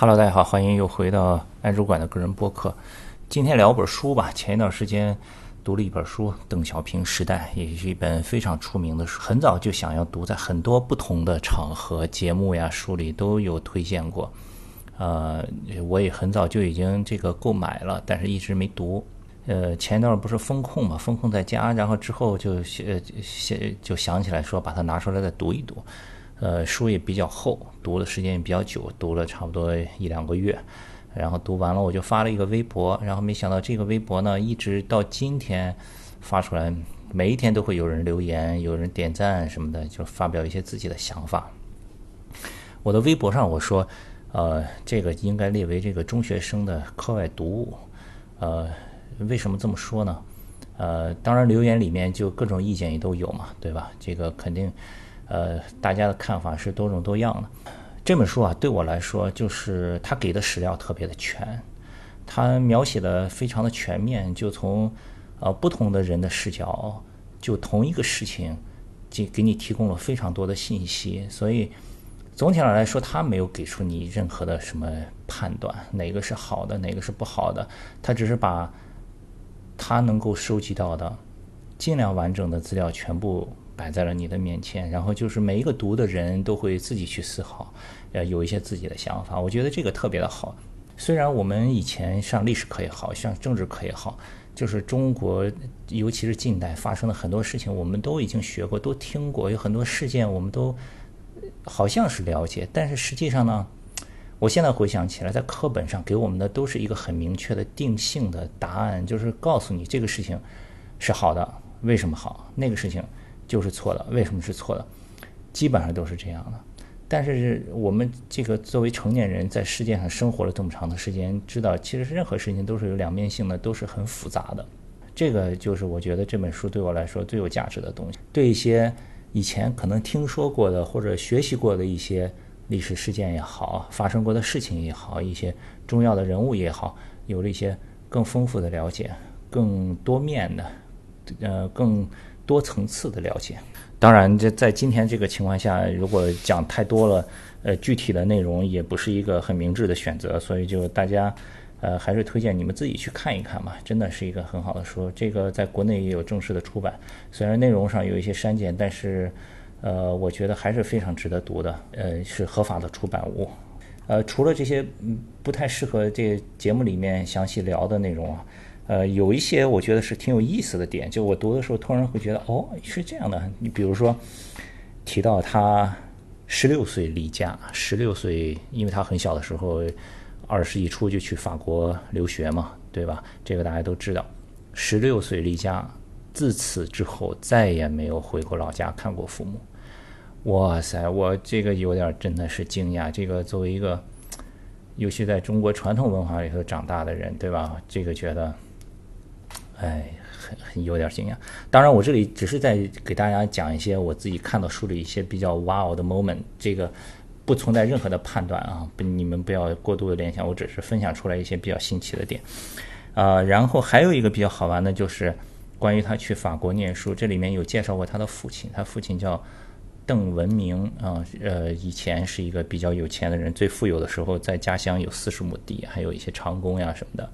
Hello，大家好，欢迎又回到安主管的个人播客。今天聊本书吧。前一段时间读了一本书，《邓小平时代》，也是一本非常出名的书。很早就想要读，在很多不同的场合、节目呀、书里都有推荐过。呃，我也很早就已经这个购买了，但是一直没读。呃，前一段不是风控嘛，风控在家，然后之后就呃想就想起来说，把它拿出来再读一读。呃，书也比较厚，读的时间也比较久，读了差不多一两个月，然后读完了我就发了一个微博，然后没想到这个微博呢，一直到今天发出来，每一天都会有人留言，有人点赞什么的，就发表一些自己的想法。我的微博上我说，呃，这个应该列为这个中学生的课外读物，呃，为什么这么说呢？呃，当然留言里面就各种意见也都有嘛，对吧？这个肯定。呃，大家的看法是多种多样的。这本书啊，对我来说，就是他给的史料特别的全，他描写的非常的全面，就从呃不同的人的视角，就同一个事情，给给你提供了非常多的信息。所以总体上来说，他没有给出你任何的什么判断，哪个是好的，哪个是不好的。他只是把他能够收集到的尽量完整的资料全部。摆在了你的面前，然后就是每一个读的人都会自己去思考，呃，有一些自己的想法。我觉得这个特别的好。虽然我们以前上历史课也好，上政治课也好，就是中国，尤其是近代发生的很多事情，我们都已经学过，都听过，有很多事件我们都好像是了解，但是实际上呢，我现在回想起来，在课本上给我们的都是一个很明确的定性的答案，就是告诉你这个事情是好的，为什么好，那个事情。就是错的，为什么是错的？基本上都是这样的。但是我们这个作为成年人，在世界上生活了这么长的时间，知道其实任何事情都是有两面性的，都是很复杂的。这个就是我觉得这本书对我来说最有价值的东西。对一些以前可能听说过的或者学习过的一些历史事件也好，发生过的事情也好，一些重要的人物也好，有了一些更丰富的了解，更多面的，呃，更。多层次的了解，当然，这在今天这个情况下，如果讲太多了，呃，具体的内容也不是一个很明智的选择，所以就大家，呃，还是推荐你们自己去看一看嘛，真的是一个很好的书。这个在国内也有正式的出版，虽然内容上有一些删减，但是，呃，我觉得还是非常值得读的，呃，是合法的出版物。呃，除了这些不太适合这节目里面详细聊的内容啊。呃，有一些我觉得是挺有意思的点，就我读的时候突然会觉得，哦，是这样的。你比如说，提到他十六岁离家，十六岁，因为他很小的时候，二十一出就去法国留学嘛，对吧？这个大家都知道。十六岁离家，自此之后再也没有回过老家看过父母。哇塞，我这个有点真的是惊讶。这个作为一个，尤其在中国传统文化里头长大的人，对吧？这个觉得。哎，很很有点惊讶。当然，我这里只是在给大家讲一些我自己看到书里一些比较 wow 的 moment，这个不存在任何的判断啊，不，你们不要过度的联想，我只是分享出来一些比较新奇的点。啊，然后还有一个比较好玩的，就是关于他去法国念书，这里面有介绍过他的父亲，他父亲叫邓文明啊，呃，以前是一个比较有钱的人，最富有的时候在家乡有四十亩地，还有一些长工呀什么的。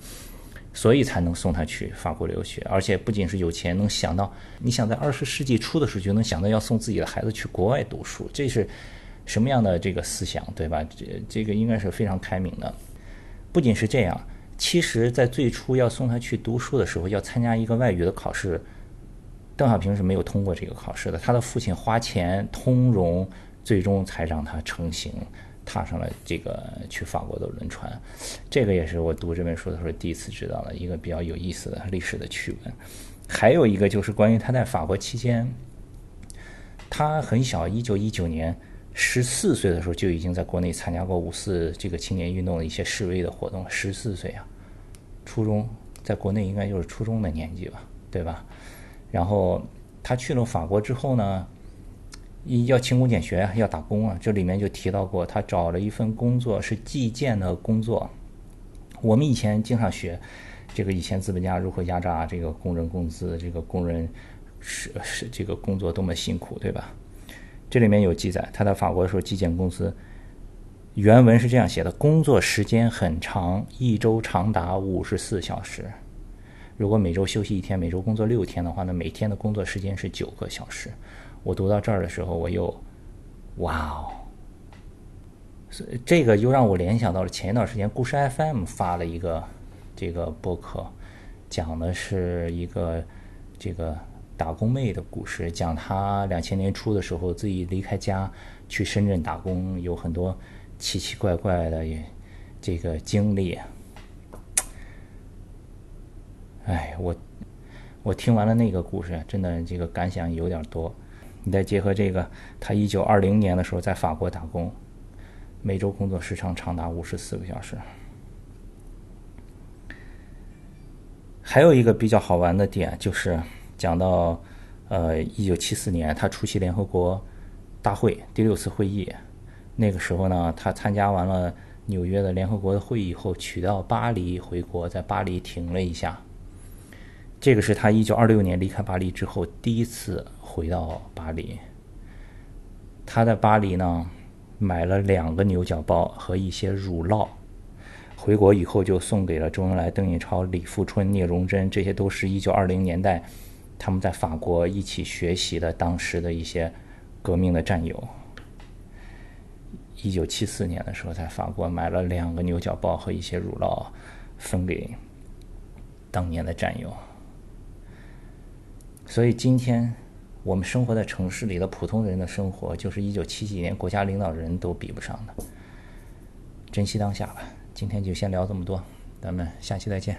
所以才能送他去法国留学，而且不仅是有钱，能想到你想在二十世纪初的时候就能想到要送自己的孩子去国外读书，这是什么样的这个思想，对吧？这这个应该是非常开明的。不仅是这样，其实，在最初要送他去读书的时候，要参加一个外语的考试，邓小平是没有通过这个考试的，他的父亲花钱通融，最终才让他成行。踏上了这个去法国的轮船，这个也是我读这本书的时候第一次知道的一个比较有意思的历史的趣闻。还有一个就是关于他在法国期间，他很小，一九一九年十四岁的时候就已经在国内参加过五四这个青年运动的一些示威的活动。十四岁啊，初中，在国内应该就是初中的年纪吧，对吧？然后他去了法国之后呢？要勤工俭学啊，要打工啊。这里面就提到过，他找了一份工作是计件的工作。我们以前经常学，这个以前资本家如何压榨这个工人工资，这个工人是是这个工作多么辛苦，对吧？这里面有记载，他在法国的时候，计件公司原文是这样写的：工作时间很长，一周长达五十四小时。如果每周休息一天，每周工作六天的话，那每天的工作时间是九个小时。我读到这儿的时候，我又，哇哦！所以这个又让我联想到了前一段时间故事 FM 发了一个这个播客，讲的是一个这个打工妹的故事，讲她两千年初的时候自己离开家去深圳打工，有很多。奇奇怪怪的这个经历，哎，我我听完了那个故事，真的这个感想有点多。你再结合这个，他一九二零年的时候在法国打工，每周工作时长长达五十四个小时。还有一个比较好玩的点，就是讲到呃一九七四年他出席联合国大会第六次会议。那个时候呢，他参加完了纽约的联合国的会议以后，取到巴黎回国，在巴黎停了一下。这个是他一九二六年离开巴黎之后第一次回到巴黎。他在巴黎呢买了两个牛角包和一些乳酪，回国以后就送给了周恩来、邓颖超、李富春、聂荣臻，这些都是一九二零年代他们在法国一起学习的当时的一些革命的战友。一九七四年的时候，在法国买了两个牛角包和一些乳酪，分给当年的战友。所以今天我们生活在城市里的普通人的生活，就是一九七几年国家领导人都比不上的。珍惜当下吧。今天就先聊这么多，咱们下期再见。